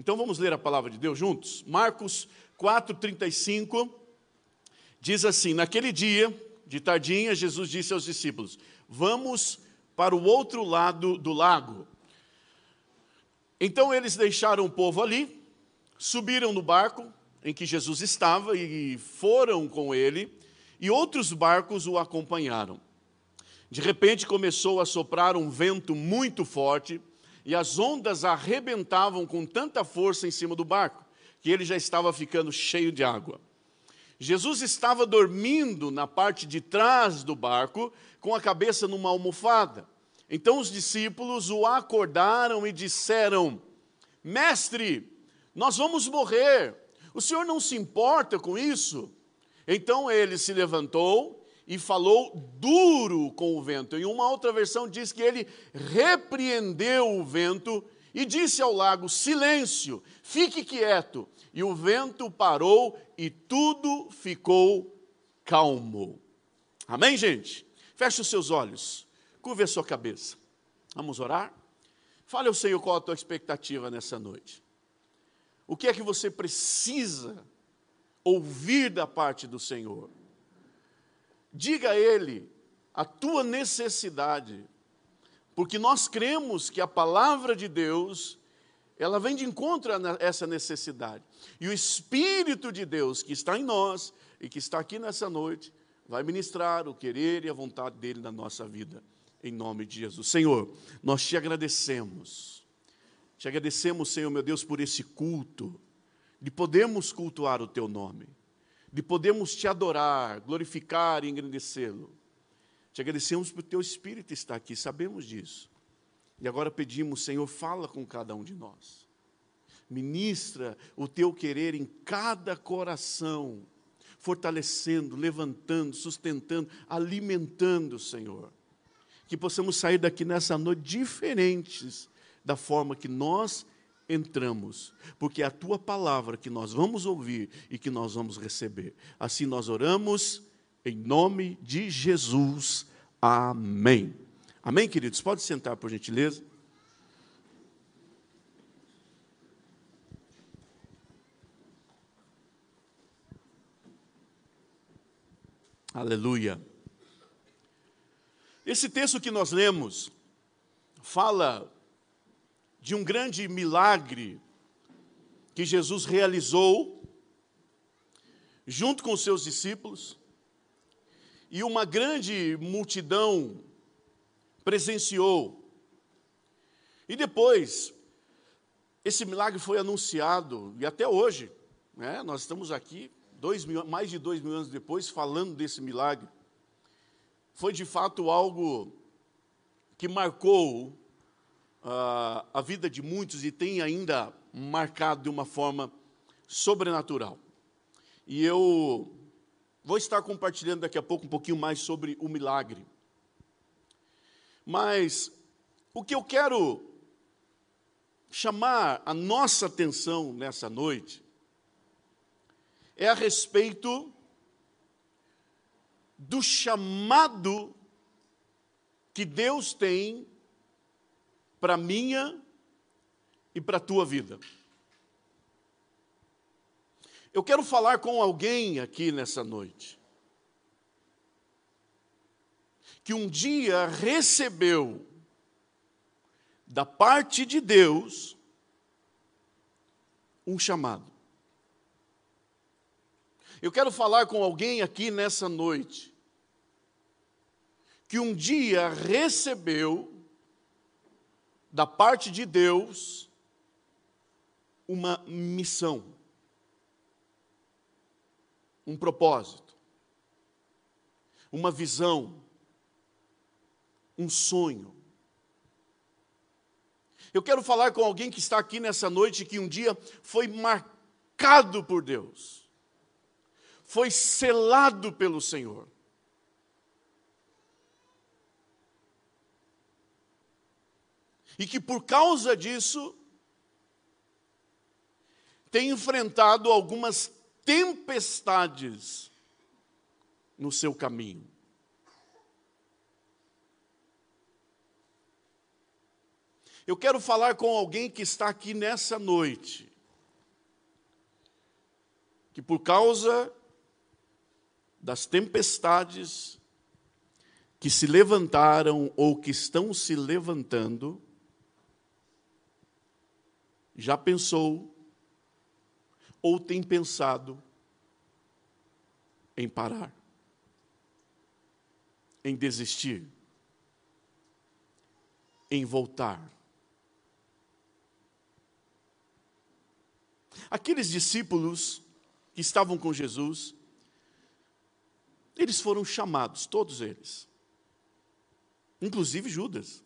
Então vamos ler a palavra de Deus juntos? Marcos 4,35 diz assim: Naquele dia, de tardinha, Jesus disse aos discípulos: Vamos para o outro lado do lago. Então eles deixaram o povo ali, subiram no barco em que Jesus estava e foram com ele, e outros barcos o acompanharam. De repente começou a soprar um vento muito forte, e as ondas arrebentavam com tanta força em cima do barco, que ele já estava ficando cheio de água. Jesus estava dormindo na parte de trás do barco, com a cabeça numa almofada. Então os discípulos o acordaram e disseram: Mestre, nós vamos morrer. O senhor não se importa com isso? Então ele se levantou e falou duro com o vento. Em uma outra versão diz que ele repreendeu o vento e disse ao lago: Silêncio, fique quieto. E o vento parou e tudo ficou calmo. Amém, gente? Feche os seus olhos, curve a sua cabeça. Vamos orar? Fale ao Senhor qual a tua expectativa nessa noite. O que é que você precisa ouvir da parte do Senhor? Diga a Ele a tua necessidade, porque nós cremos que a palavra de Deus, ela vem de encontro a essa necessidade. E o Espírito de Deus que está em nós e que está aqui nessa noite, vai ministrar o querer e a vontade dele na nossa vida, em nome de Jesus. Senhor, nós te agradecemos te agradecemos, Senhor meu Deus, por esse culto, de podermos cultuar o Teu nome, de podermos Te adorar, glorificar e engrandecê-lo. Te agradecemos por Teu Espírito estar aqui, sabemos disso. E agora pedimos, Senhor, fala com cada um de nós. Ministra o Teu querer em cada coração, fortalecendo, levantando, sustentando, alimentando, Senhor. Que possamos sair daqui nessa noite diferentes da forma que nós entramos, porque é a tua palavra que nós vamos ouvir e que nós vamos receber. Assim nós oramos em nome de Jesus. Amém. Amém, queridos? Pode sentar, por gentileza. Aleluia. Esse texto que nós lemos fala de um grande milagre que Jesus realizou junto com os seus discípulos, e uma grande multidão presenciou. E depois, esse milagre foi anunciado, e até hoje, né, nós estamos aqui, dois mil, mais de dois mil anos depois, falando desse milagre. Foi de fato algo que marcou uh, a vida de muitos e tem ainda marcado de uma forma sobrenatural. E eu vou estar compartilhando daqui a pouco um pouquinho mais sobre o milagre. Mas o que eu quero chamar a nossa atenção nessa noite é a respeito do chamado que Deus tem para a minha e para a tua vida. Eu quero falar com alguém aqui nessa noite que um dia recebeu da parte de Deus um chamado. Eu quero falar com alguém aqui nessa noite que um dia recebeu da parte de Deus uma missão, um propósito, uma visão, um sonho. Eu quero falar com alguém que está aqui nessa noite que um dia foi marcado por Deus, foi selado pelo Senhor. E que por causa disso tem enfrentado algumas tempestades no seu caminho. Eu quero falar com alguém que está aqui nessa noite que por causa das tempestades que se levantaram ou que estão se levantando, já pensou ou tem pensado em parar, em desistir, em voltar. Aqueles discípulos que estavam com Jesus, eles foram chamados, todos eles, inclusive Judas.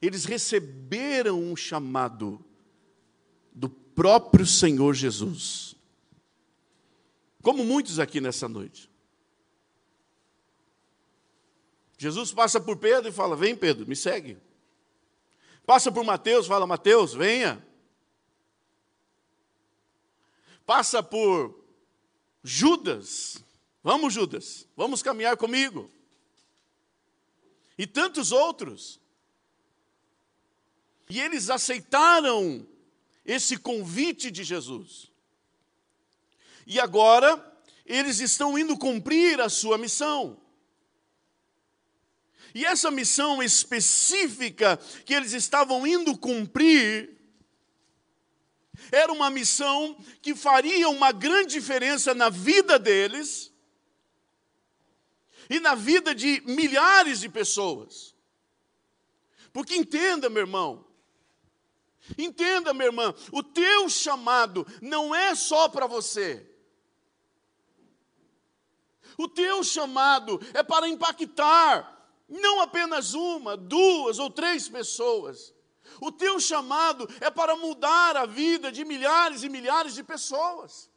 Eles receberam um chamado do próprio Senhor Jesus. Como muitos aqui nessa noite. Jesus passa por Pedro e fala: Vem, Pedro, me segue. Passa por Mateus, fala: Mateus, venha. Passa por Judas, vamos, Judas, vamos caminhar comigo. E tantos outros. E eles aceitaram esse convite de Jesus. E agora, eles estão indo cumprir a sua missão. E essa missão específica que eles estavam indo cumprir, era uma missão que faria uma grande diferença na vida deles e na vida de milhares de pessoas. Porque entenda, meu irmão, Entenda, minha irmã, o teu chamado não é só para você. O teu chamado é para impactar não apenas uma, duas ou três pessoas. O teu chamado é para mudar a vida de milhares e milhares de pessoas.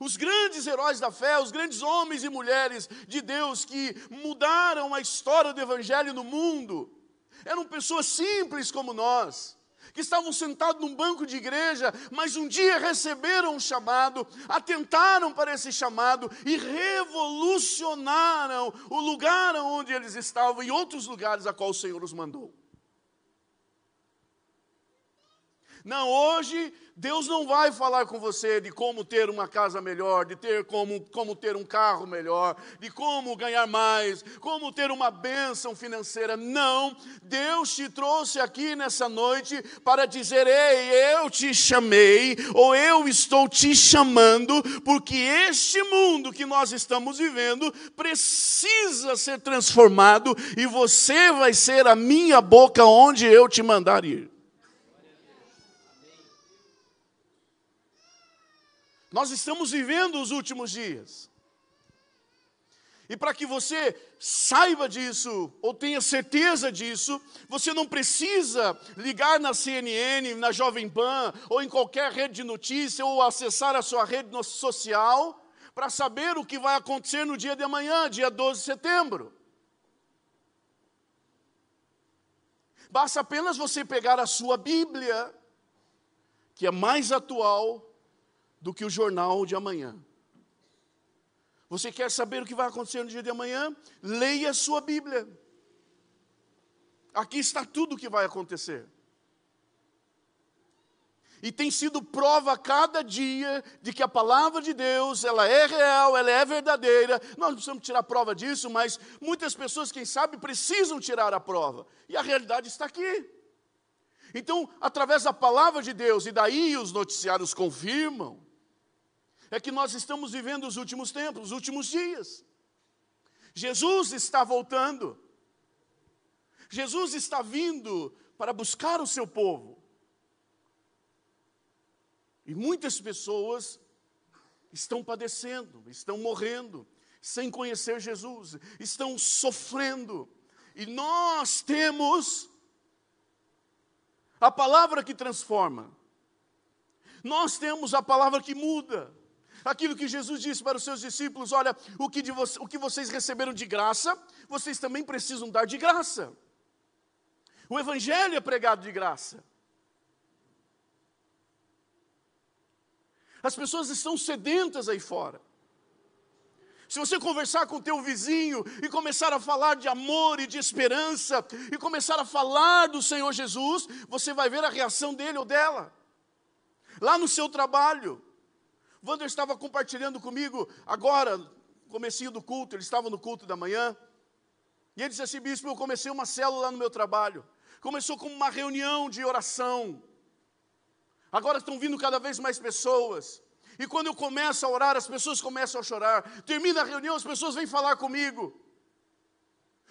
Os grandes heróis da fé, os grandes homens e mulheres de Deus que mudaram a história do Evangelho no mundo, eram pessoas simples como nós, que estavam sentados num banco de igreja, mas um dia receberam um chamado, atentaram para esse chamado e revolucionaram o lugar onde eles estavam e outros lugares a qual o Senhor os mandou. Não, hoje Deus não vai falar com você de como ter uma casa melhor, de ter como, como ter um carro melhor, de como ganhar mais, como ter uma bênção financeira. Não, Deus te trouxe aqui nessa noite para dizer: Ei, eu te chamei, ou eu estou te chamando, porque este mundo que nós estamos vivendo precisa ser transformado e você vai ser a minha boca onde eu te mandar ir. Nós estamos vivendo os últimos dias. E para que você saiba disso, ou tenha certeza disso, você não precisa ligar na CNN, na Jovem Pan, ou em qualquer rede de notícia, ou acessar a sua rede social, para saber o que vai acontecer no dia de amanhã, dia 12 de setembro. Basta apenas você pegar a sua Bíblia, que é mais atual, do que o jornal de amanhã. Você quer saber o que vai acontecer no dia de amanhã? Leia a sua Bíblia. Aqui está tudo o que vai acontecer. E tem sido prova cada dia de que a palavra de Deus, ela é real, ela é verdadeira. Nós não precisamos tirar prova disso, mas muitas pessoas, quem sabe, precisam tirar a prova. E a realidade está aqui. Então, através da palavra de Deus, e daí os noticiários confirmam, é que nós estamos vivendo os últimos tempos, os últimos dias. Jesus está voltando. Jesus está vindo para buscar o seu povo. E muitas pessoas estão padecendo, estão morrendo, sem conhecer Jesus, estão sofrendo. E nós temos a palavra que transforma, nós temos a palavra que muda, Aquilo que Jesus disse para os seus discípulos: olha, o que, vo o que vocês receberam de graça, vocês também precisam dar de graça. O Evangelho é pregado de graça. As pessoas estão sedentas aí fora. Se você conversar com o teu vizinho e começar a falar de amor e de esperança, e começar a falar do Senhor Jesus, você vai ver a reação dele ou dela. Lá no seu trabalho, Wander estava compartilhando comigo agora, comecinho do culto, ele estava no culto da manhã. E ele disse assim, bispo, eu comecei uma célula no meu trabalho. Começou como uma reunião de oração. Agora estão vindo cada vez mais pessoas. E quando eu começo a orar, as pessoas começam a chorar. Termina a reunião, as pessoas vêm falar comigo.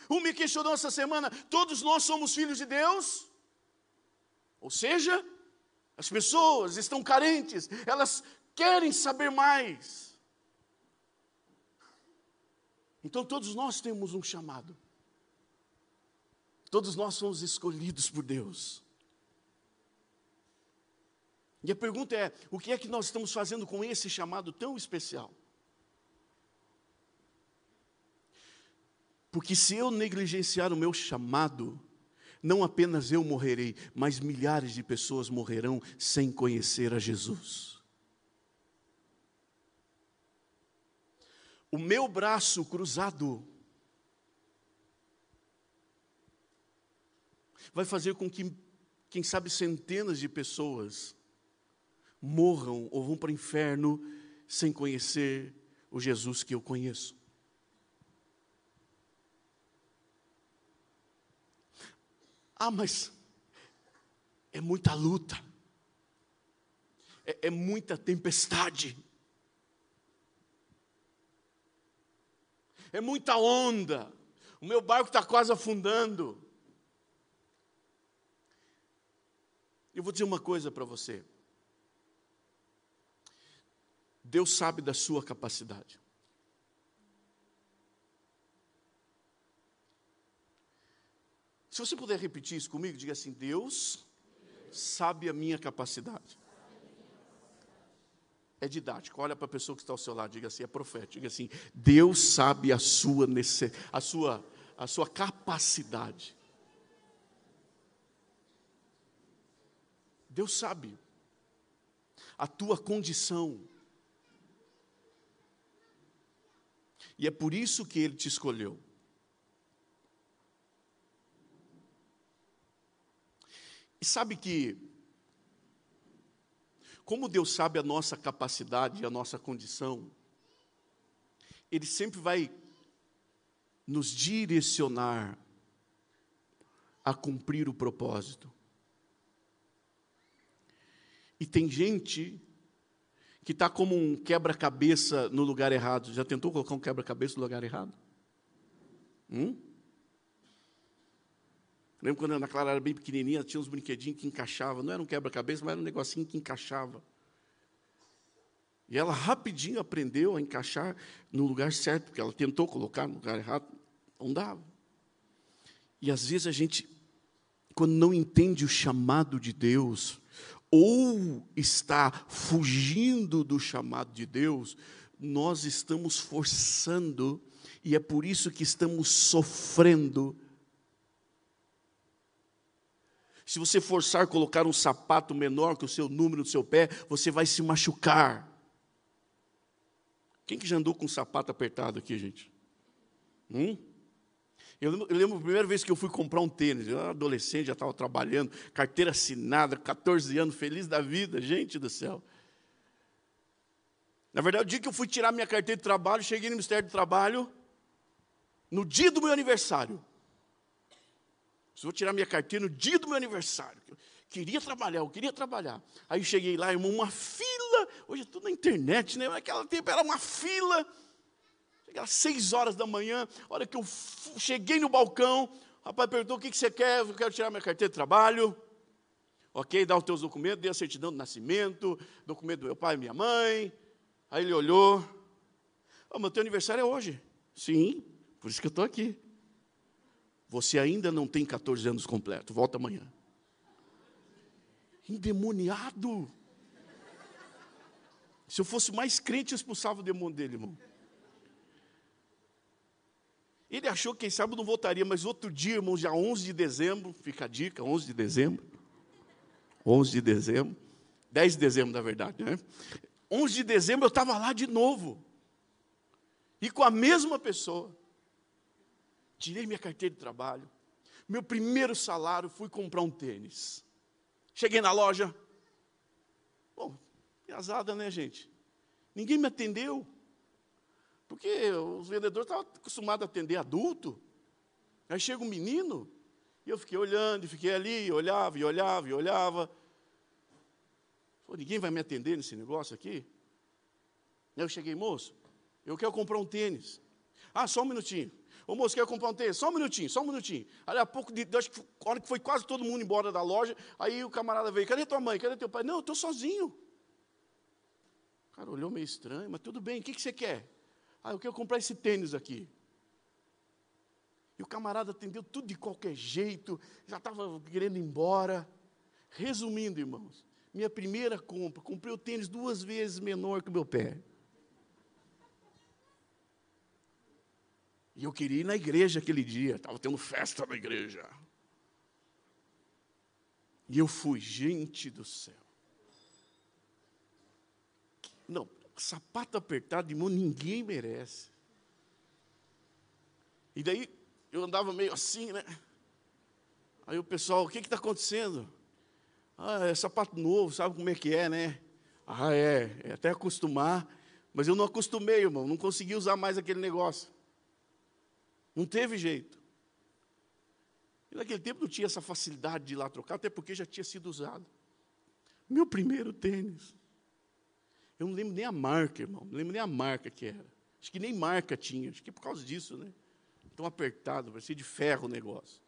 Um me questionou essa semana: todos nós somos filhos de Deus? Ou seja, as pessoas estão carentes, elas querem saber mais. Então todos nós temos um chamado. Todos nós somos escolhidos por Deus. E a pergunta é: o que é que nós estamos fazendo com esse chamado tão especial? Porque se eu negligenciar o meu chamado, não apenas eu morrerei, mas milhares de pessoas morrerão sem conhecer a Jesus. O meu braço cruzado vai fazer com que, quem sabe, centenas de pessoas morram ou vão para o inferno sem conhecer o Jesus que eu conheço. Ah, mas é muita luta, é, é muita tempestade, é muita onda, o meu barco está quase afundando. Eu vou dizer uma coisa para você. Deus sabe da sua capacidade. Se você puder repetir isso comigo, diga assim: Deus sabe a minha capacidade. É didático. Olha para a pessoa que está ao seu lado, diga assim, é profético. Diga assim: Deus sabe a sua a sua a sua capacidade. Deus sabe a tua condição. E é por isso que ele te escolheu. E sabe que, como Deus sabe a nossa capacidade a nossa condição, Ele sempre vai nos direcionar a cumprir o propósito. E tem gente que está como um quebra-cabeça no lugar errado. Já tentou colocar um quebra-cabeça no lugar errado? Hum? Lembro quando a Ana Clara era bem pequenininha, tinha uns brinquedinhos que encaixavam. Não era um quebra-cabeça, mas era um negocinho que encaixava. E ela rapidinho aprendeu a encaixar no lugar certo, porque ela tentou colocar no lugar errado, não dava. E às vezes a gente, quando não entende o chamado de Deus, ou está fugindo do chamado de Deus, nós estamos forçando, e é por isso que estamos sofrendo Se você forçar colocar um sapato menor que o seu número no seu pé, você vai se machucar. Quem que já andou com um sapato apertado aqui, gente? Hum? Eu lembro, eu lembro, a primeira vez que eu fui comprar um tênis, eu era adolescente, já estava trabalhando, carteira assinada, 14 anos, feliz da vida, gente do céu. Na verdade, o dia que eu fui tirar minha carteira de trabalho, cheguei no Ministério do Trabalho, no dia do meu aniversário. Vou tirar minha carteira no dia do meu aniversário. Eu queria trabalhar, eu queria trabalhar. Aí cheguei lá, irmão, uma fila. Hoje é tudo na internet, né? Naquela tempo era uma fila. Cheguei às seis horas da manhã. Hora que eu cheguei no balcão, o rapaz perguntou: o que você quer? Eu quero tirar minha carteira de trabalho. Ok, dá os teus documentos, dei a certidão de nascimento, documento do meu pai e minha mãe. Aí ele olhou. Oh, meu teu aniversário é hoje. Sim, por isso que eu estou aqui. Você ainda não tem 14 anos completo, volta amanhã. Endemoniado. Se eu fosse mais crente, eu expulsava o demônio dele, irmão. Ele achou que, quem sabe, não voltaria, mas outro dia, irmão, já 11 de dezembro, fica a dica, 11 de dezembro. 11 de dezembro. 10 de dezembro, na verdade, né? 11 de dezembro eu estava lá de novo. E com a mesma pessoa tirei minha carteira de trabalho, meu primeiro salário, fui comprar um tênis. Cheguei na loja, bom, piazada, né, gente? Ninguém me atendeu. Porque os vendedores estavam acostumados a atender adulto. Aí chega um menino, e eu fiquei olhando, e fiquei ali, olhava, e olhava, e olhava. Pô, ninguém vai me atender nesse negócio aqui? Eu cheguei, moço, eu quero comprar um tênis. Ah, só um minutinho. Ô moço, quer comprar um tênis? Só um minutinho, só um minutinho. Aí a pouco, de, acho que hora que foi quase todo mundo embora da loja, aí o camarada veio, cadê tua mãe? Cadê teu pai? Não, eu estou sozinho. O cara olhou meio estranho, mas tudo bem, o que, que você quer? Ah, eu quero comprar esse tênis aqui. E o camarada atendeu tudo de qualquer jeito, já estava querendo ir embora. Resumindo, irmãos, minha primeira compra, comprei o tênis duas vezes menor que o meu pé. E eu queria ir na igreja aquele dia, estava tendo festa na igreja. E eu fui, gente do céu. Não, sapato apertado, irmão, ninguém merece. E daí eu andava meio assim, né? Aí o pessoal, o que está acontecendo? Ah, é sapato novo, sabe como é que é, né? Ah, é, é até acostumar. Mas eu não acostumei, irmão, não consegui usar mais aquele negócio. Não teve jeito. E naquele tempo não tinha essa facilidade de ir lá trocar, até porque já tinha sido usado. Meu primeiro tênis. Eu não lembro nem a marca, irmão. Não lembro nem a marca que era. Acho que nem marca tinha. Acho que é por causa disso, né? Tão apertado, parecia de ferro o negócio.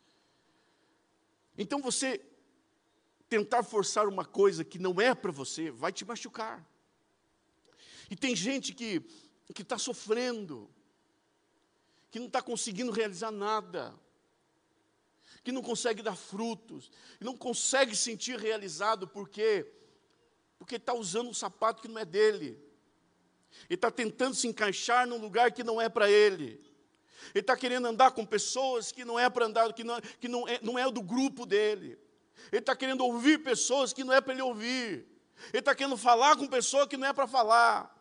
Então você tentar forçar uma coisa que não é para você, vai te machucar. E tem gente que está sofrendo, que não está conseguindo realizar nada, que não consegue dar frutos, que não consegue sentir realizado, porque porque está usando um sapato que não é dele, ele está tentando se encaixar num lugar que não é para ele, ele está querendo andar com pessoas que não é para andar, que, não, que não, é, não é do grupo dele, ele está querendo ouvir pessoas que não é para ele ouvir, ele está querendo falar com pessoas que não é para falar.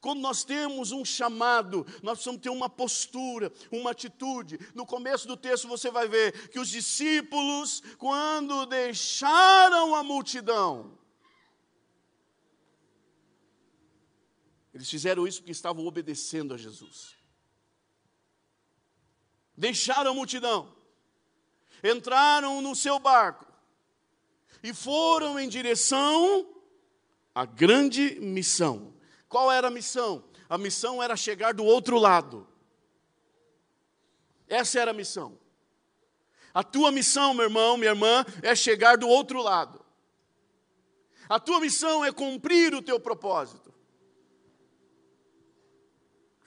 Quando nós temos um chamado, nós precisamos ter uma postura, uma atitude. No começo do texto você vai ver que os discípulos, quando deixaram a multidão, eles fizeram isso porque estavam obedecendo a Jesus. Deixaram a multidão, entraram no seu barco e foram em direção à grande missão qual era a missão? A missão era chegar do outro lado. Essa era a missão. A tua missão, meu irmão, minha irmã, é chegar do outro lado. A tua missão é cumprir o teu propósito.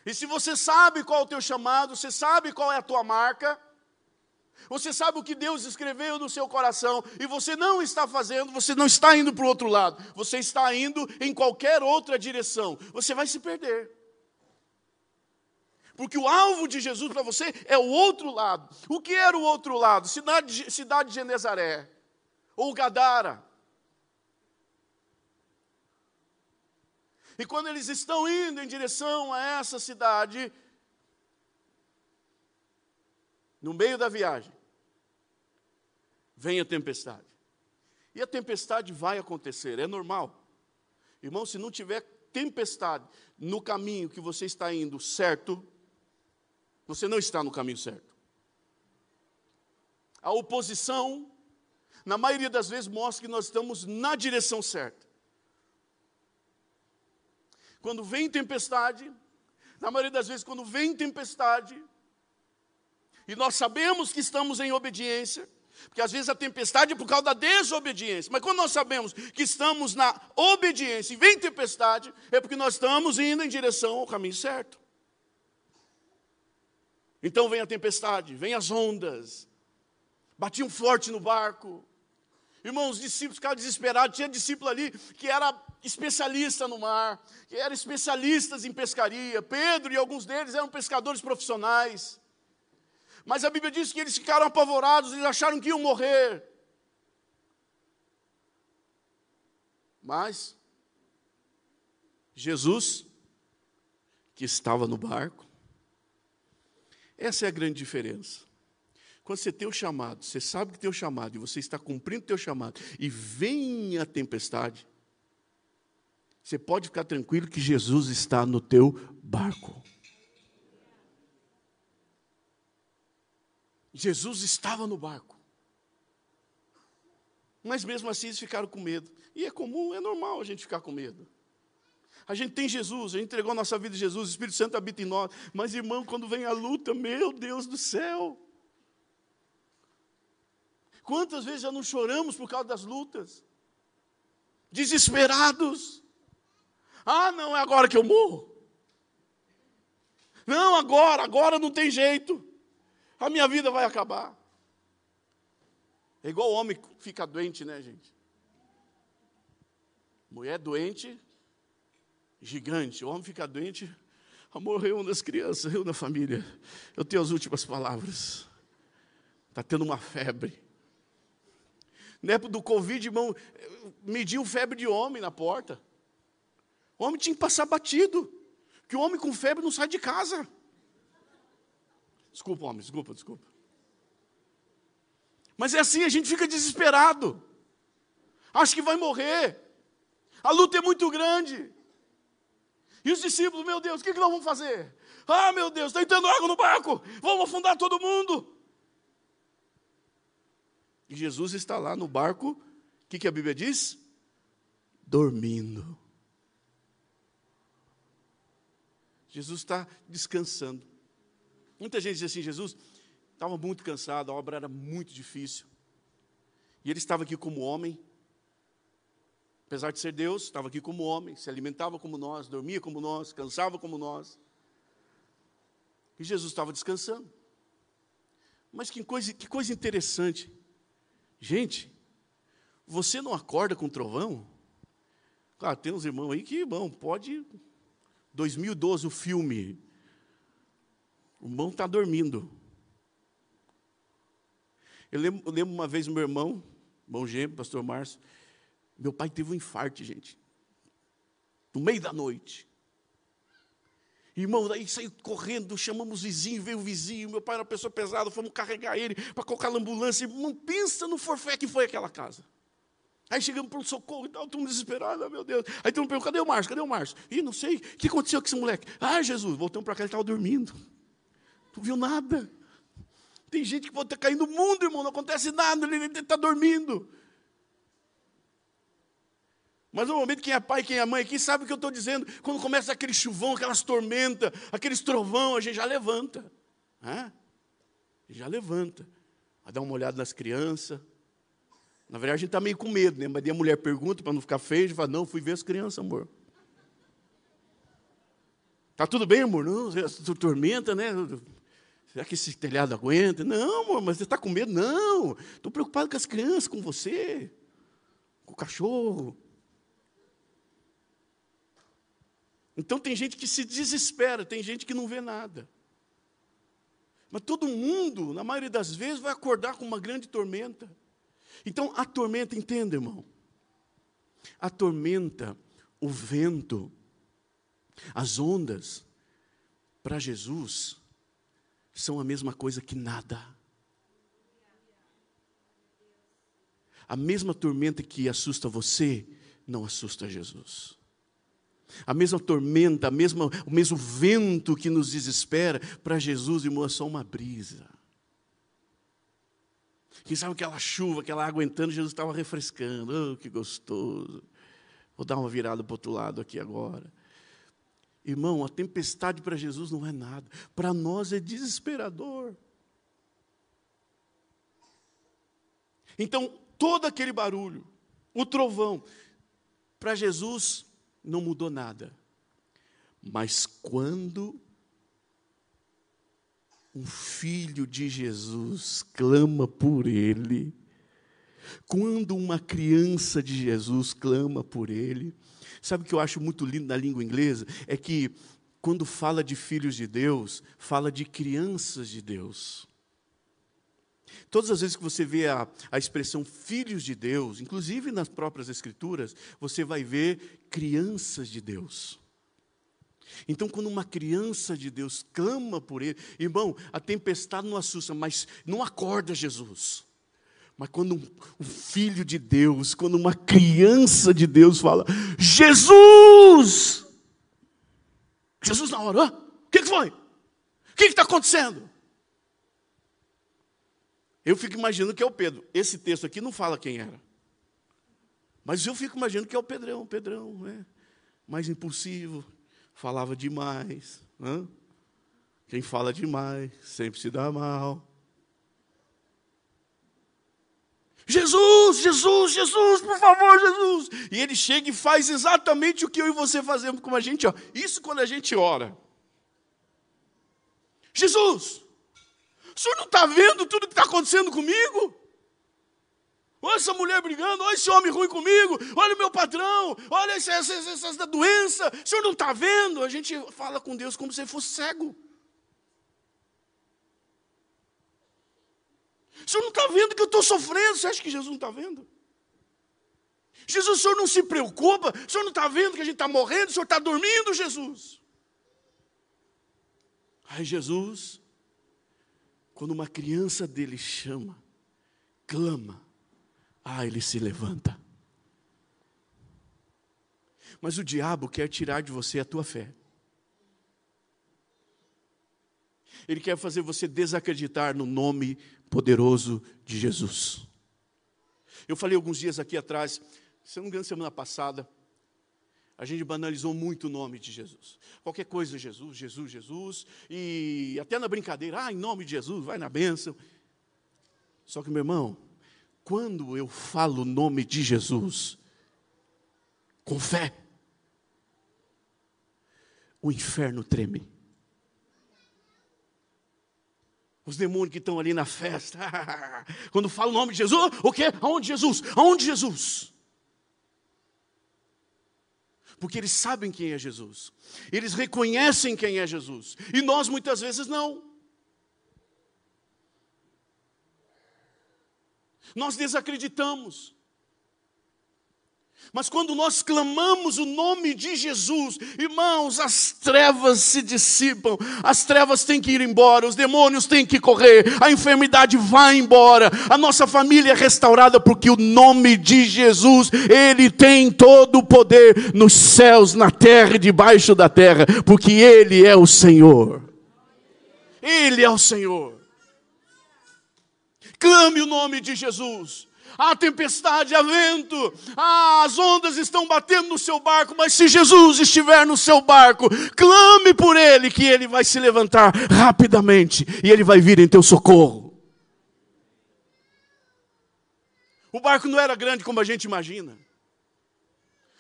E se você sabe qual é o teu chamado, você sabe qual é a tua marca, você sabe o que Deus escreveu no seu coração e você não está fazendo, você não está indo para o outro lado, você está indo em qualquer outra direção, você vai se perder. Porque o alvo de Jesus para você é o outro lado. O que era o outro lado? Cidade, cidade de Genezaré, ou Gadara. E quando eles estão indo em direção a essa cidade, no meio da viagem, vem a tempestade. E a tempestade vai acontecer, é normal. Irmão, se não tiver tempestade no caminho que você está indo certo, você não está no caminho certo. A oposição, na maioria das vezes, mostra que nós estamos na direção certa. Quando vem tempestade, na maioria das vezes, quando vem tempestade, e nós sabemos que estamos em obediência, porque às vezes a tempestade é por causa da desobediência. Mas quando nós sabemos que estamos na obediência e vem tempestade, é porque nós estamos indo em direção ao caminho certo. Então vem a tempestade, vem as ondas, batiam forte no barco. Irmãos, os discípulos ficaram desesperados. Tinha discípulo ali que era especialista no mar, que eram especialistas em pescaria. Pedro e alguns deles eram pescadores profissionais. Mas a Bíblia diz que eles ficaram apavorados, eles acharam que iam morrer. Mas Jesus, que estava no barco, essa é a grande diferença. Quando você tem o chamado, você sabe que tem o chamado, e você está cumprindo o teu chamado, e vem a tempestade, Você pode ficar tranquilo que Jesus está no teu barco. Jesus estava no barco. Mas mesmo assim eles ficaram com medo. E é comum, é normal a gente ficar com medo. A gente tem Jesus, a gente entregou a nossa vida a Jesus, o Espírito Santo habita em nós. Mas, irmão, quando vem a luta, meu Deus do céu. Quantas vezes já não choramos por causa das lutas? Desesperados. Ah, não, é agora que eu morro. Não, agora, agora não tem jeito. A minha vida vai acabar. É igual o homem fica doente, né, gente? Mulher doente, gigante. O homem fica doente, morreu uma das crianças, eu na família. Eu tenho as últimas palavras. Está tendo uma febre. Na época do Covid, irmão, mediu febre de homem na porta. O homem tinha que passar batido. Que o homem com febre não sai de casa. Desculpa, homem, desculpa, desculpa. Mas é assim, a gente fica desesperado. Acha que vai morrer. A luta é muito grande. E os discípulos, meu Deus, o que, que nós vamos fazer? Ah, meu Deus, está entrando água no barco. Vamos afundar todo mundo. E Jesus está lá no barco, o que, que a Bíblia diz? Dormindo. Jesus está descansando. Muita gente diz assim: Jesus estava muito cansado, a obra era muito difícil. E ele estava aqui como homem, apesar de ser Deus, estava aqui como homem, se alimentava como nós, dormia como nós, cansava como nós. E Jesus estava descansando. Mas que coisa, que coisa interessante. Gente, você não acorda com trovão? Claro, tem uns irmãos aí que, bom, pode. 2012, o filme. O irmão está dormindo. Eu lembro, eu lembro, uma vez meu irmão, irmão gêmeo, pastor Márcio, meu pai teve um infarto, gente. No meio da noite. Irmão, daí saiu correndo, chamamos o vizinho, veio o vizinho, meu pai era uma pessoa pesada, fomos carregar ele para colocar na ambulância. Irmão, pensa no forfé que foi aquela casa. Aí chegamos para o socorro e tal, todo mundo desesperado, meu Deus. Aí todo mundo perguntou, cadê o Márcio? Cadê o Márcio? Ih, não sei, o que aconteceu com esse moleque? Ah, Jesus, voltamos para cá, ele estava dormindo. Não viu nada. Tem gente que pode estar caindo no mundo, irmão, não acontece nada, ele está dormindo. Mas no momento, quem é pai, quem é mãe aqui, sabe o que eu estou dizendo. Quando começa aquele chuvão, aquelas tormentas, aqueles trovão, a gente já levanta. É? Já levanta. Vai dar uma olhada nas crianças. Na verdade, a gente está meio com medo, né? Mas a mulher pergunta para não ficar feio, a gente fala, não, fui ver as crianças, amor. Tá tudo bem, amor? Não, tormenta, né? Será que esse telhado aguenta? Não, amor, mas você está com medo? Não, estou preocupado com as crianças, com você, com o cachorro. Então tem gente que se desespera, tem gente que não vê nada. Mas todo mundo, na maioria das vezes, vai acordar com uma grande tormenta. Então a tormenta, entenda, irmão. A tormenta, o vento, as ondas, para Jesus, são a mesma coisa que nada. A mesma tormenta que assusta você, não assusta Jesus. A mesma tormenta, a mesma, o mesmo vento que nos desespera, para Jesus, irmão, é só uma brisa. Quem sabe aquela chuva, aquela água entrando, Jesus estava refrescando. Oh, que gostoso. Vou dar uma virada para o outro lado aqui agora. Irmão, a tempestade para Jesus não é nada. Para nós é desesperador. Então, todo aquele barulho, o trovão, para Jesus não mudou nada. Mas quando um filho de Jesus clama por ele, quando uma criança de Jesus clama por ele, sabe o que eu acho muito lindo na língua inglesa? É que quando fala de filhos de Deus, fala de crianças de Deus. Todas as vezes que você vê a, a expressão filhos de Deus, inclusive nas próprias Escrituras, você vai ver crianças de Deus. Então, quando uma criança de Deus clama por ele, irmão, a tempestade não assusta, mas não acorda Jesus. Mas quando um, filho de Deus, quando uma criança de Deus fala, Jesus! Jesus na hora, o que, que foi? O que está acontecendo? Eu fico imaginando que é o Pedro. Esse texto aqui não fala quem era. Mas eu fico imaginando que é o Pedrão, Pedrão, né? mais impulsivo, falava demais. Né? Quem fala demais sempre se dá mal. Jesus, Jesus, Jesus, por favor, Jesus. E ele chega e faz exatamente o que eu e você fazemos com a gente. Ó. Isso quando a gente ora. Jesus, o senhor não está vendo tudo que está acontecendo comigo? Olha essa mulher brigando, olha esse homem ruim comigo, olha o meu patrão, olha essa, essa, essa, essa doença. O senhor não está vendo? A gente fala com Deus como se fosse cego. O senhor não está vendo que eu estou sofrendo? Você acha que Jesus não está vendo? Jesus, o senhor não se preocupa? O senhor não está vendo que a gente está morrendo? O senhor está dormindo, Jesus? Ai, Jesus, quando uma criança dele chama, clama, ah, ele se levanta. Mas o diabo quer tirar de você a tua fé. Ele quer fazer você desacreditar no nome poderoso de Jesus. Eu falei alguns dias aqui atrás, se não me engano, semana passada, a gente banalizou muito o nome de Jesus. Qualquer coisa, Jesus, Jesus, Jesus, e até na brincadeira, ah, em nome de Jesus, vai na bênção. Só que, meu irmão, quando eu falo o nome de Jesus, com fé, o inferno treme. Os demônios que estão ali na festa, quando falo o nome de Jesus, o quê? Aonde Jesus? Aonde Jesus? porque eles sabem quem é Jesus, eles reconhecem quem é Jesus, e nós muitas vezes não. Nós desacreditamos. Mas quando nós clamamos o nome de Jesus, irmãos, as trevas se dissipam, as trevas têm que ir embora, os demônios têm que correr, a enfermidade vai embora, a nossa família é restaurada, porque o nome de Jesus, Ele tem todo o poder nos céus, na terra e debaixo da terra, porque Ele é o Senhor. Ele é o Senhor. Clame o nome de Jesus há tempestade, há vento, as ondas estão batendo no seu barco, mas se Jesus estiver no seu barco, clame por Ele, que Ele vai se levantar rapidamente e Ele vai vir em teu socorro. O barco não era grande como a gente imagina.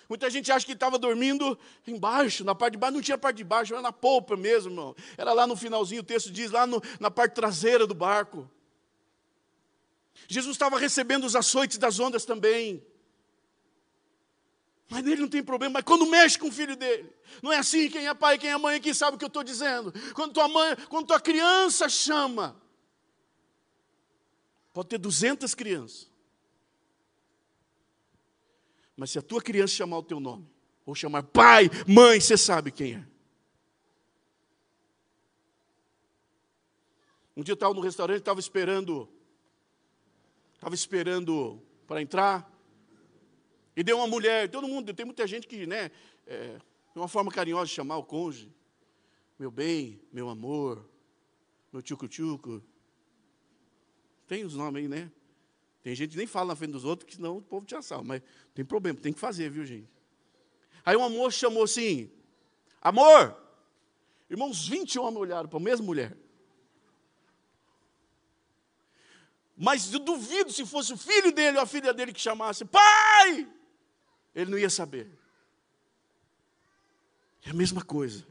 Muita gente acha que estava dormindo embaixo, na parte de baixo, não tinha parte de baixo, era na polpa mesmo, irmão. Era lá no finalzinho, o texto diz, lá no, na parte traseira do barco. Jesus estava recebendo os açoites das ondas também. Mas nele não tem problema. Mas quando mexe com o filho dele, não é assim quem é pai, quem é mãe, quem sabe o que eu estou dizendo. Quando tua mãe, quando tua criança chama, pode ter 200 crianças. Mas se a tua criança chamar o teu nome, ou chamar pai, mãe, você sabe quem é. Um dia eu estava no restaurante, estava esperando estava esperando para entrar. E deu uma mulher, todo mundo, tem muita gente que, né, é, uma forma carinhosa de chamar o cônjuge. Meu bem, meu amor, meu tchucu-tchucu. Tem os nomes aí, né? Tem gente que nem fala na frente dos outros, que senão o povo te assala. Mas tem problema, tem que fazer, viu, gente? Aí um amor chamou assim, amor! Irmãos, 20 homens olharam para a mesma mulher. Mas eu duvido se fosse o filho dele ou a filha dele que chamasse, pai! Ele não ia saber. É a mesma coisa.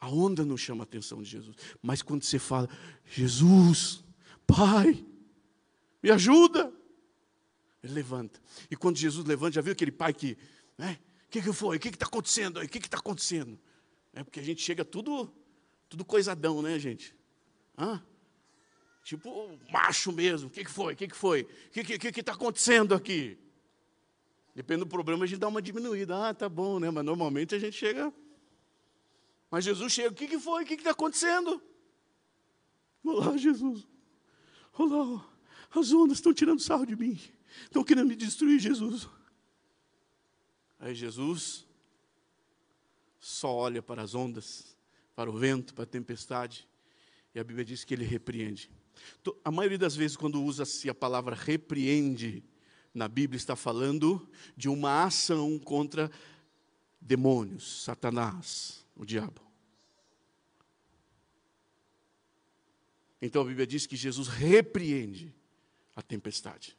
A onda não chama a atenção de Jesus. Mas quando você fala, Jesus, Pai, me ajuda. Ele levanta. E quando Jesus levanta, já viu aquele pai que, né? O que, que foi? O que está acontecendo aí? O que está acontecendo? É porque a gente chega tudo, tudo coisadão, né, gente? Hã? Tipo, macho mesmo. O que, que foi? O que, que foi? O que está que, que tá acontecendo aqui? Depende do problema, a gente dá uma diminuída. Ah, tá bom, né? Mas normalmente a gente chega. Mas Jesus chega, o que, que foi? O que está acontecendo? Olá, Jesus. Olá, As ondas estão tirando sarro de mim. Estão querendo me destruir, Jesus. Aí Jesus só olha para as ondas, para o vento, para a tempestade, e a Bíblia diz que ele repreende. A maioria das vezes, quando usa-se a palavra repreende, na Bíblia está falando de uma ação contra demônios, Satanás, o diabo. Então a Bíblia diz que Jesus repreende a tempestade.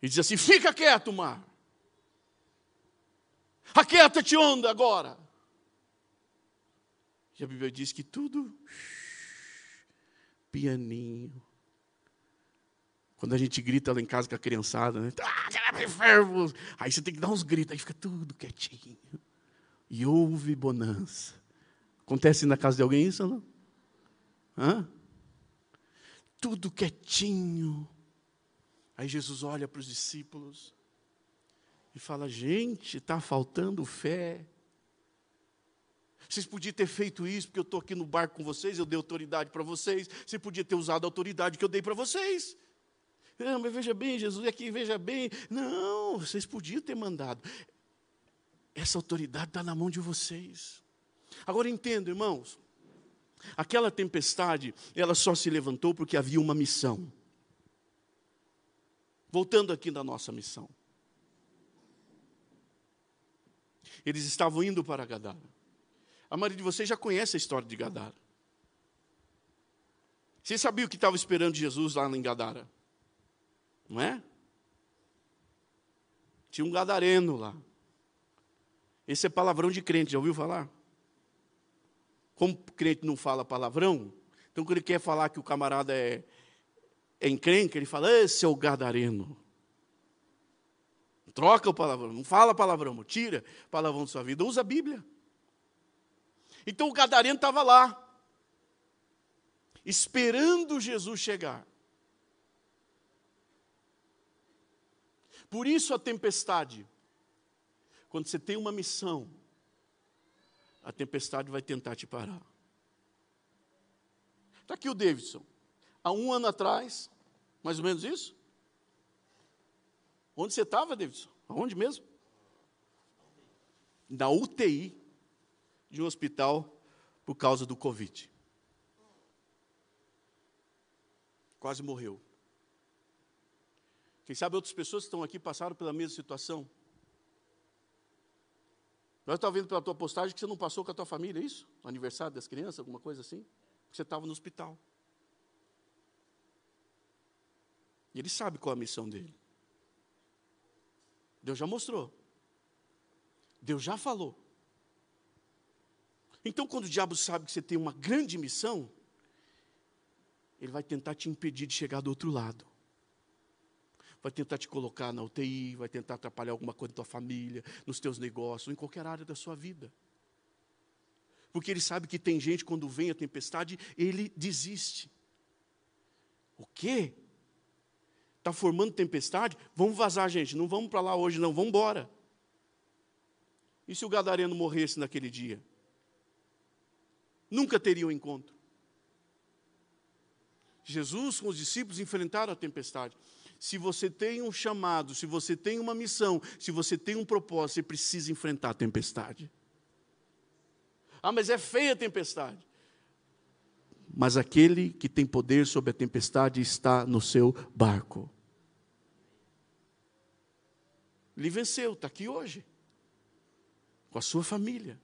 E diz assim: fica quieto, mar. Aquieta-te onda agora. E a Bíblia diz que tudo pianinho. Quando a gente grita lá em casa com a criançada, né? Ah, aí você tem que dar uns gritos, aí fica tudo quietinho. E houve bonança. Acontece na casa de alguém isso ou não? Hã? Tudo quietinho. Aí Jesus olha para os discípulos e fala: gente, está faltando fé. Vocês podiam ter feito isso, porque eu estou aqui no barco com vocês, eu dei autoridade para vocês. Você podia ter usado a autoridade que eu dei para vocês. Não, mas veja bem, Jesus, aqui, veja bem. Não, vocês podiam ter mandado. Essa autoridade está na mão de vocês. Agora entendo, irmãos. Aquela tempestade, ela só se levantou porque havia uma missão. Voltando aqui na nossa missão. Eles estavam indo para Gadara. A maioria de vocês já conhece a história de Gadara. Vocês sabiam o que estava esperando Jesus lá em Gadara? Não é? Tinha um gadareno lá. Esse é palavrão de crente, já ouviu falar? Como crente não fala palavrão, então quando ele quer falar que o camarada é, é encrenca, ele fala, esse é o gadareno. Troca o palavrão, não fala palavrão, tira palavrão da sua vida, usa a Bíblia. Então o gadareno estava lá, esperando Jesus chegar. Por isso a tempestade. Quando você tem uma missão, a tempestade vai tentar te parar. Está aqui o Davidson. Há um ano atrás, mais ou menos isso? Onde você estava, Davidson? Aonde mesmo? Na UTI de um hospital por causa do Covid. Quase morreu. Quem sabe outras pessoas que estão aqui passaram pela mesma situação. Nós estamos vendo pela tua postagem que você não passou com a tua família, é isso? Aniversário das crianças, alguma coisa assim? Porque você estava no hospital. E ele sabe qual é a missão dele. Deus já mostrou. Deus já falou. Então, quando o diabo sabe que você tem uma grande missão, ele vai tentar te impedir de chegar do outro lado vai tentar te colocar na UTI, vai tentar atrapalhar alguma coisa na tua família, nos teus negócios, em qualquer área da sua vida. Porque ele sabe que tem gente, quando vem a tempestade, ele desiste. O quê? Está formando tempestade? Vamos vazar, gente. Não vamos para lá hoje, não. Vamos embora. E se o gadareno morresse naquele dia? Nunca teria um encontro. Jesus com os discípulos enfrentaram a tempestade se você tem um chamado, se você tem uma missão, se você tem um propósito, você precisa enfrentar a tempestade. Ah, mas é feia a tempestade. Mas aquele que tem poder sobre a tempestade está no seu barco. Ele venceu, está aqui hoje, com a sua família,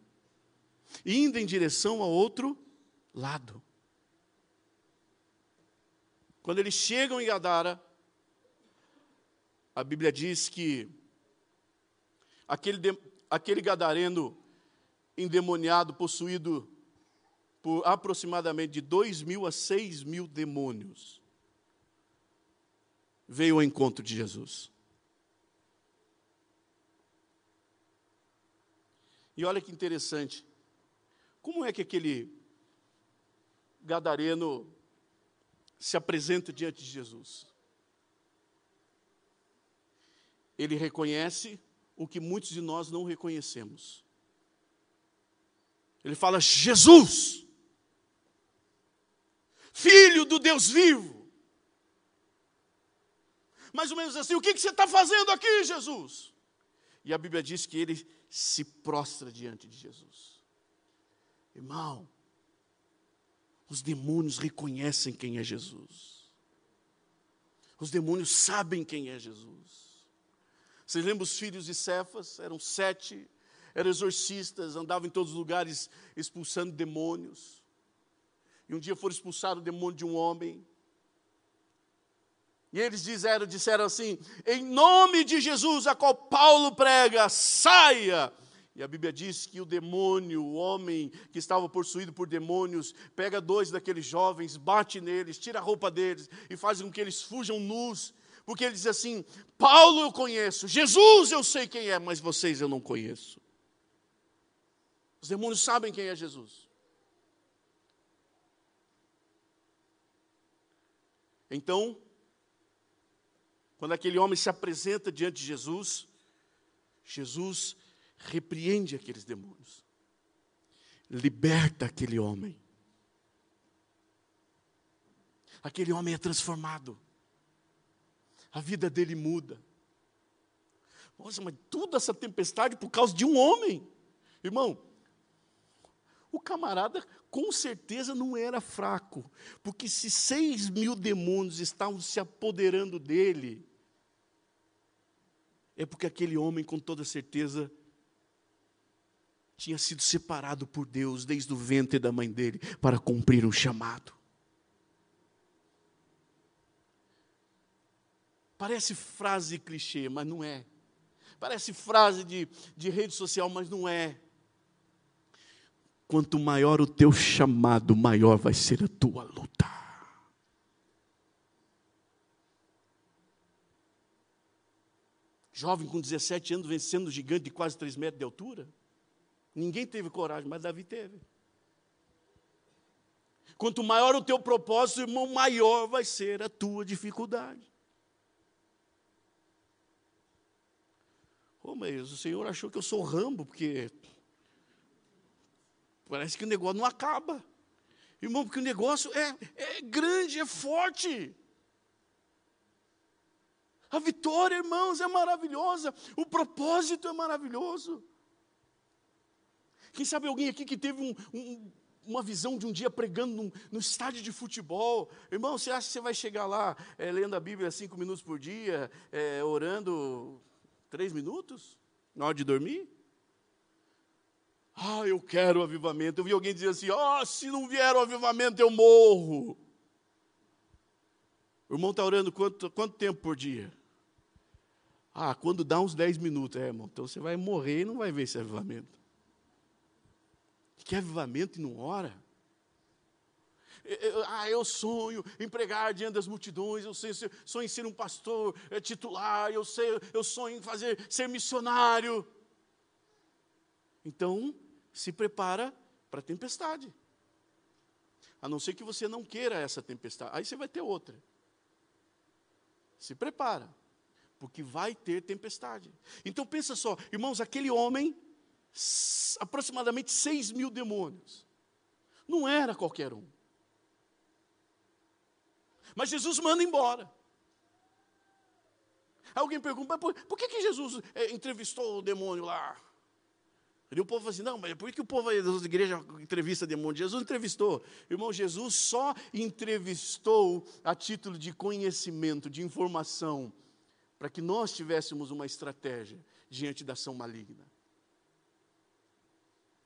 indo em direção ao outro lado. Quando eles chegam em Gadara, a Bíblia diz que aquele, aquele gadareno endemoniado, possuído por aproximadamente de dois mil a seis mil demônios, veio ao encontro de Jesus. E olha que interessante, como é que aquele gadareno se apresenta diante de Jesus? ele reconhece o que muitos de nós não reconhecemos. Ele fala: Jesus, Filho do Deus vivo. mais ou menos assim: O que, você está fazendo aqui, Jesus? E a Bíblia diz que ele se prostra diante de Jesus. Irmão, os demônios reconhecem quem é Jesus. Os demônios sabem quem é Jesus. Vocês lembram os filhos de Cefas? Eram sete, eram exorcistas, andavam em todos os lugares expulsando demônios. E um dia foram expulsar o demônio de um homem. E eles disseram, disseram assim: em nome de Jesus, a qual Paulo prega, saia. E a Bíblia diz que o demônio, o homem que estava possuído por demônios, pega dois daqueles jovens, bate neles, tira a roupa deles e faz com que eles fujam nus. Porque ele diz assim: Paulo eu conheço, Jesus eu sei quem é, mas vocês eu não conheço. Os demônios sabem quem é Jesus. Então, quando aquele homem se apresenta diante de Jesus, Jesus repreende aqueles demônios, liberta aquele homem. Aquele homem é transformado, a vida dele muda. Nossa, mas toda essa tempestade por causa de um homem, irmão. O camarada com certeza não era fraco, porque se seis mil demônios estavam se apoderando dele, é porque aquele homem, com toda certeza, tinha sido separado por Deus desde o ventre da mãe dele para cumprir um chamado. Parece frase clichê, mas não é. Parece frase de, de rede social, mas não é. Quanto maior o teu chamado, maior vai ser a tua luta. Jovem com 17 anos vencendo um gigante de quase 3 metros de altura. Ninguém teve coragem, mas Davi teve. Quanto maior o teu propósito, irmão, maior vai ser a tua dificuldade. Oh, mas o Senhor achou que eu sou rambo, porque parece que o negócio não acaba. Irmão, porque o negócio é, é grande, é forte. A vitória, irmãos, é maravilhosa. O propósito é maravilhoso. Quem sabe alguém aqui que teve um, um, uma visão de um dia pregando num, estádio de futebol. Irmão, você acha que você vai chegar lá é, lendo a Bíblia cinco minutos por dia, é, orando três minutos, na hora de dormir? Ah, eu quero o avivamento. Eu vi alguém dizer assim: ah, oh, se não vier o avivamento, eu morro. O irmão está orando quanto, quanto tempo por dia? Ah, quando dá uns 10 minutos. É, irmão, então você vai morrer e não vai ver esse avivamento quer avivamento e não ora? Ah, eu sonho em pregar diante das multidões, eu sonho em ser um pastor é, titular, eu, sei, eu sonho em fazer, ser missionário. Então, se prepara para a tempestade. A não ser que você não queira essa tempestade, aí você vai ter outra. Se prepara, porque vai ter tempestade. Então pensa só, irmãos, aquele homem aproximadamente 6 mil demônios. Não era qualquer um. Mas Jesus manda embora. Alguém pergunta, por, por que, que Jesus é, entrevistou o demônio lá? E o povo fala assim, não, mas por que o povo das igrejas entrevista demônio? Jesus entrevistou. Irmão, Jesus só entrevistou a título de conhecimento, de informação, para que nós tivéssemos uma estratégia diante da ação maligna.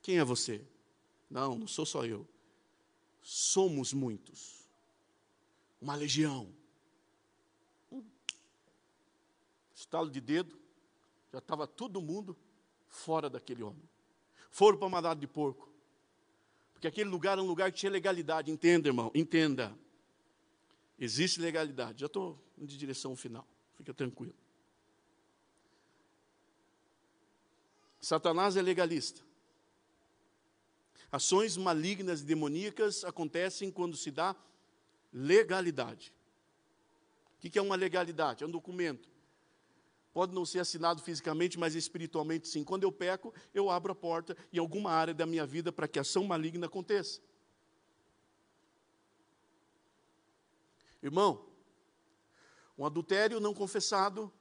Quem é você? Não, não sou só eu. Somos muitos. Uma legião. Estalo de dedo, já estava todo mundo fora daquele homem. Foram para Madado de Porco. Porque aquele lugar era um lugar que tinha legalidade. Entenda, irmão, entenda. Existe legalidade. Já estou de direção final. Fica tranquilo. Satanás é legalista. Ações malignas e demoníacas acontecem quando se dá legalidade. O que é uma legalidade? É um documento. Pode não ser assinado fisicamente, mas espiritualmente sim. Quando eu peco, eu abro a porta em alguma área da minha vida para que ação maligna aconteça. Irmão, Um adultério não confessado,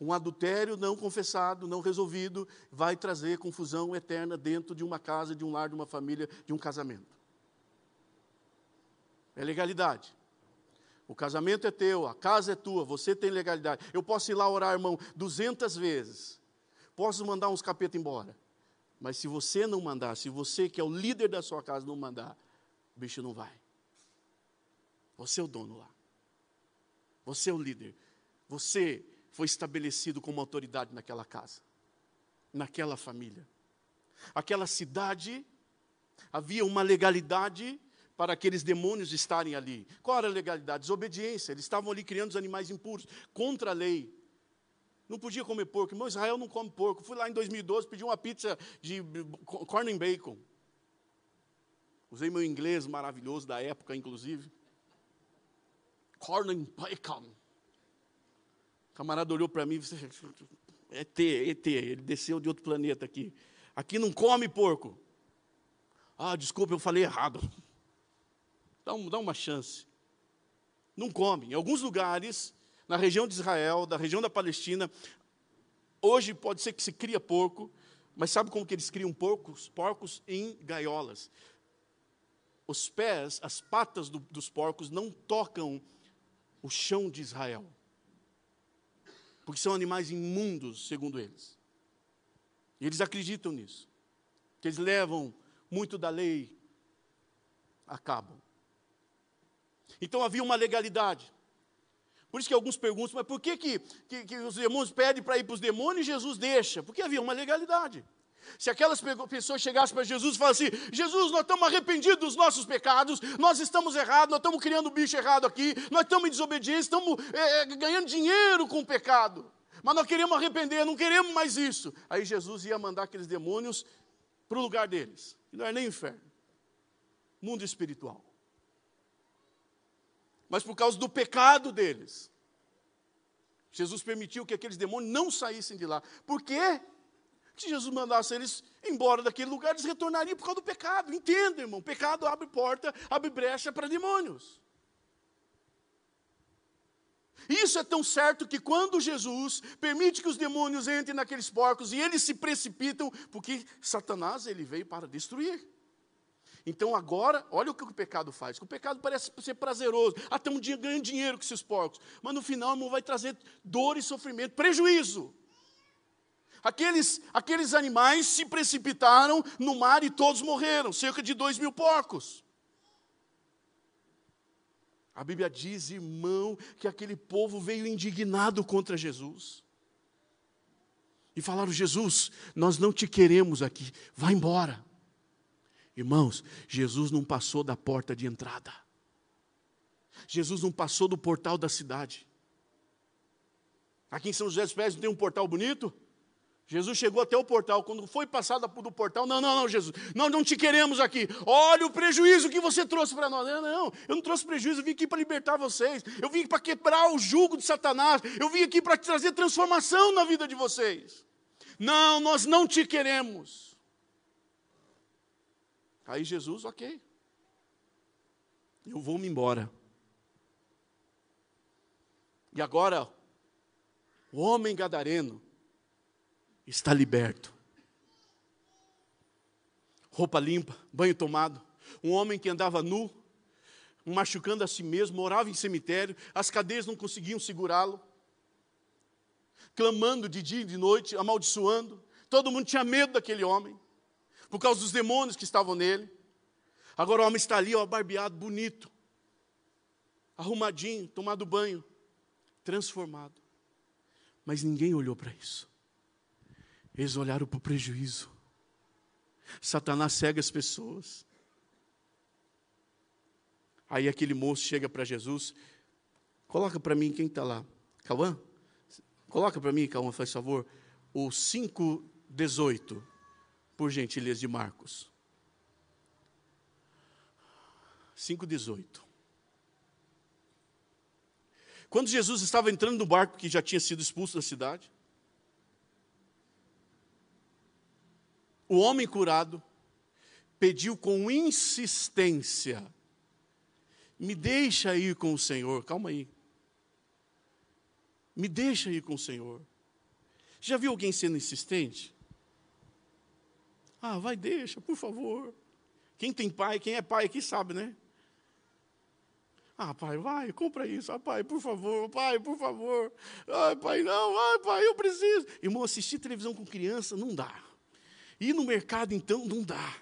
um adultério não confessado, não resolvido, vai trazer confusão eterna dentro de uma casa, de um lar, de uma família, de um casamento. É legalidade. O casamento é teu, a casa é tua, você tem legalidade. Eu posso ir lá orar, irmão, duzentas vezes. Posso mandar uns capeta embora. Mas se você não mandar, se você que é o líder da sua casa não mandar, o bicho não vai. Você é o dono lá. Você é o líder. Você foi estabelecido como autoridade naquela casa, naquela família. Aquela cidade, havia uma legalidade para aqueles demônios estarem ali. Qual era a legalidade? Desobediência. Eles estavam ali criando os animais impuros, contra a lei. Não podia comer porco. Irmão, Israel não come porco. Fui lá em 2012, pedi uma pizza de corn and bacon. Usei meu inglês maravilhoso da época, inclusive. Corn and bacon. O camarada olhou para mim e disse, ET, ET, ele desceu de outro planeta aqui. Aqui não come porco. Ah, desculpa, eu falei errado. Dá, um, dá uma chance. Não come. Em alguns lugares, na região de Israel, da região da Palestina, hoje pode ser que se cria porco, mas sabe como que eles criam porcos? Porcos em gaiolas. Os pés, as patas do, dos porcos não tocam o chão de Israel. Porque são animais imundos, segundo eles. E eles acreditam nisso. Que eles levam muito da lei a cabo. Então havia uma legalidade. Por isso que alguns perguntam, mas por que, que, que, que os demônios pedem para ir para os demônios e Jesus deixa? Porque havia uma legalidade. Se aquelas pessoas chegassem para Jesus e falassem assim: Jesus, nós estamos arrependidos dos nossos pecados, nós estamos errados, nós estamos criando bicho errado aqui, nós estamos em desobediência, estamos é, é, ganhando dinheiro com o pecado, mas nós queremos arrepender, não queremos mais isso. Aí Jesus ia mandar aqueles demônios para o lugar deles, que não é nem inferno, mundo espiritual mas por causa do pecado deles. Jesus permitiu que aqueles demônios não saíssem de lá. Por quê? Se Jesus mandasse eles embora daquele lugar, eles retornariam por causa do pecado. Entenda, irmão, pecado abre porta, abre brecha para demônios. Isso é tão certo que quando Jesus permite que os demônios entrem naqueles porcos e eles se precipitam, porque Satanás ele veio para destruir. Então agora, olha o que o pecado faz. O pecado parece ser prazeroso. Até um dia ganhando dinheiro com esses porcos. Mas no final, irmão, vai trazer dor e sofrimento, prejuízo. Aqueles, aqueles animais se precipitaram no mar e todos morreram. Cerca de dois mil porcos. A Bíblia diz, irmão, que aquele povo veio indignado contra Jesus. E falaram: Jesus, nós não te queremos aqui, vai embora. Irmãos, Jesus não passou da porta de entrada. Jesus não passou do portal da cidade. Aqui em São José dos Pés não tem um portal bonito? Jesus chegou até o portal, quando foi passado do portal, não, não, não, Jesus, nós não te queremos aqui. Olha o prejuízo que você trouxe para nós. Não, não, eu não trouxe prejuízo, eu vim aqui para libertar vocês. Eu vim para quebrar o jugo de Satanás. Eu vim aqui para trazer transformação na vida de vocês. Não, nós não te queremos. Aí Jesus, ok. Eu vou me embora. E agora, o homem gadareno está liberto. Roupa limpa, banho tomado. Um homem que andava nu, machucando a si mesmo, morava em cemitério, as cadeias não conseguiam segurá-lo, clamando de dia e de noite, amaldiçoando. Todo mundo tinha medo daquele homem por causa dos demônios que estavam nele. Agora o homem está ali, ó, barbeado, bonito, arrumadinho, tomado banho, transformado. Mas ninguém olhou para isso. Eles olharam para o prejuízo. Satanás cega as pessoas. Aí aquele moço chega para Jesus, coloca para mim quem está lá. Cauã? Coloca para mim, Cauã, faz favor, o 5,18 por gentileza de Marcos. 5,18. Quando Jesus estava entrando no barco que já tinha sido expulso da cidade, o homem curado pediu com insistência: Me deixa ir com o Senhor. Calma aí. Me deixa ir com o Senhor. Já viu alguém sendo insistente? Ah, vai, deixa, por favor. Quem tem pai, quem é pai aqui sabe, né? Ah, pai, vai, compra isso. Ah, pai, por favor, pai, por favor. Ah, pai, não, ah, pai, eu preciso. Irmão, assistir televisão com criança não dá. Ir no mercado, então, não dá.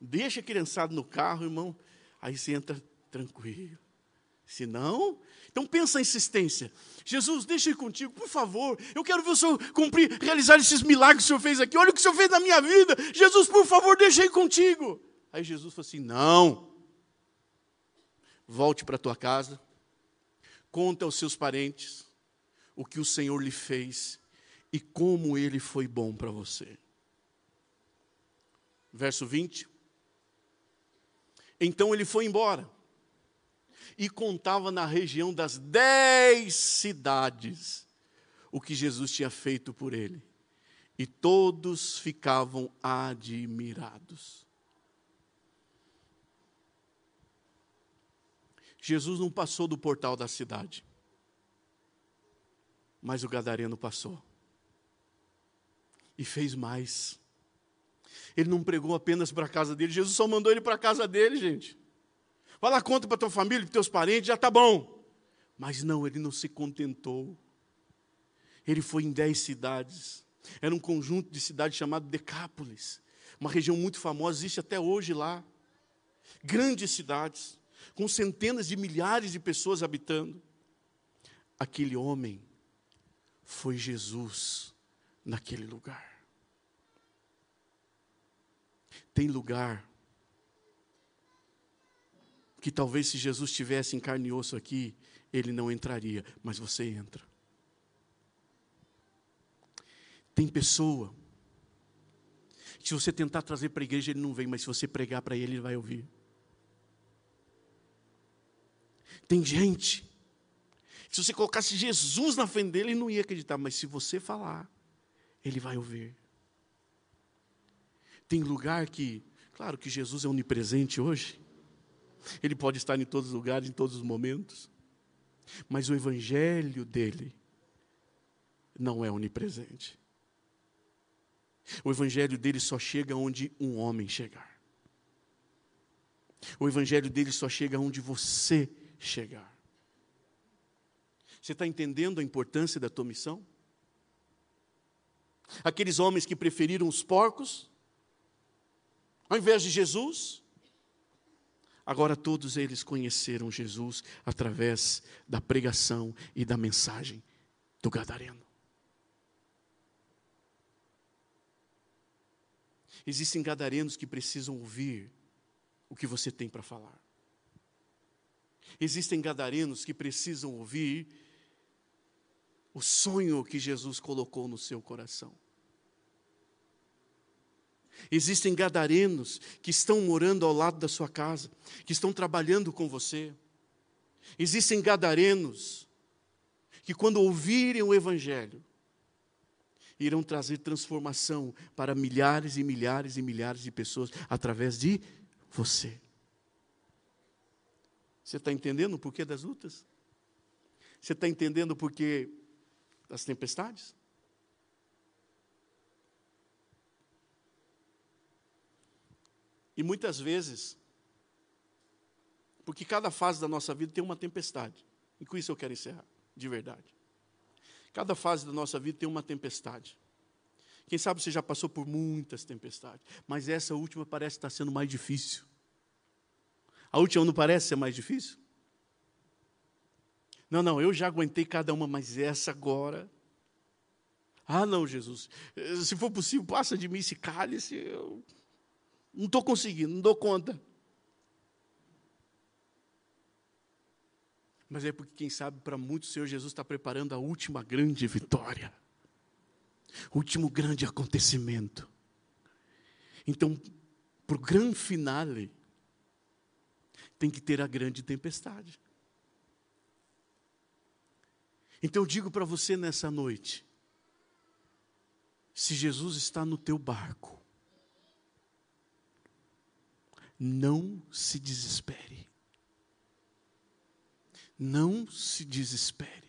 Deixa a criançada no carro, irmão. Aí você entra tranquilo. Se não, então pensa a insistência. Jesus, deixa eu ir contigo, por favor. Eu quero ver o Senhor cumprir, realizar esses milagres que o Senhor fez aqui. Olha o que o Senhor fez na minha vida. Jesus, por favor, deixa eu ir contigo. Aí Jesus falou assim: não volte para tua casa, conta aos seus parentes o que o Senhor lhe fez e como ele foi bom para você. Verso 20. Então ele foi embora e contava na região das dez cidades o que Jesus tinha feito por ele. E todos ficavam admirados. Jesus não passou do portal da cidade, mas o gadareno passou. E fez mais. Ele não pregou apenas para a casa dele, Jesus só mandou ele para a casa dele, gente. Vai lá, conta para tua família, para teus parentes, já está bom. Mas não, ele não se contentou. Ele foi em dez cidades. Era um conjunto de cidades chamado Decápolis. Uma região muito famosa, existe até hoje lá. Grandes cidades com centenas de milhares de pessoas habitando. Aquele homem foi Jesus naquele lugar. Tem lugar que talvez se Jesus estivesse em carne e osso aqui, ele não entraria, mas você entra. Tem pessoa que se você tentar trazer para a igreja, ele não vem, mas se você pregar para ele, ele vai ouvir. Tem gente, se você colocasse Jesus na frente dele, ele não ia acreditar, mas se você falar, ele vai ouvir. Tem lugar que, claro que Jesus é onipresente hoje, ele pode estar em todos os lugares, em todos os momentos, mas o evangelho dele não é onipresente. O evangelho dele só chega onde um homem chegar. O evangelho dele só chega onde você chegar. Você está entendendo a importância da tua missão? Aqueles homens que preferiram os porcos, ao invés de Jesus, agora todos eles conheceram Jesus através da pregação e da mensagem do Gadareno. Existem gadarenos que precisam ouvir o que você tem para falar. Existem gadarenos que precisam ouvir o sonho que Jesus colocou no seu coração. Existem gadarenos que estão morando ao lado da sua casa, que estão trabalhando com você. Existem gadarenos que, quando ouvirem o Evangelho, irão trazer transformação para milhares e milhares e milhares de pessoas através de você. Você está entendendo o porquê das lutas? Você está entendendo o porquê das tempestades? E muitas vezes, porque cada fase da nossa vida tem uma tempestade. E com isso eu quero encerrar, de verdade. Cada fase da nossa vida tem uma tempestade. Quem sabe você já passou por muitas tempestades, mas essa última parece estar sendo mais difícil. A última não parece ser mais difícil? Não, não, eu já aguentei cada uma, mas essa agora. Ah, não, Jesus, se for possível, passa de mim esse cálice. Eu não estou conseguindo, não dou conta. Mas é porque, quem sabe, para muitos, o Senhor Jesus está preparando a última grande vitória, o último grande acontecimento. Então, para o grande finale, tem que ter a grande tempestade. Então eu digo para você nessa noite: se Jesus está no teu barco, não se desespere. Não se desespere.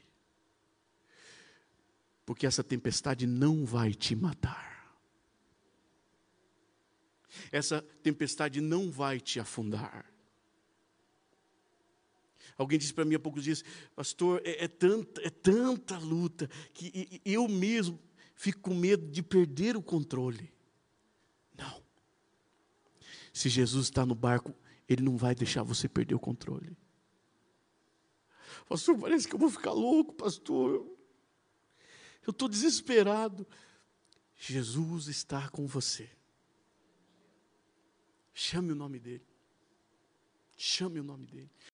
porque essa tempestade não vai te matar. Essa tempestade não vai te afundar. Alguém disse para mim há poucos dias, pastor, é, é, tanta, é tanta luta que eu mesmo fico com medo de perder o controle. Se Jesus está no barco, Ele não vai deixar você perder o controle. Pastor, parece que eu vou ficar louco, pastor. Eu estou desesperado. Jesus está com você. Chame o nome dele. Chame o nome dele.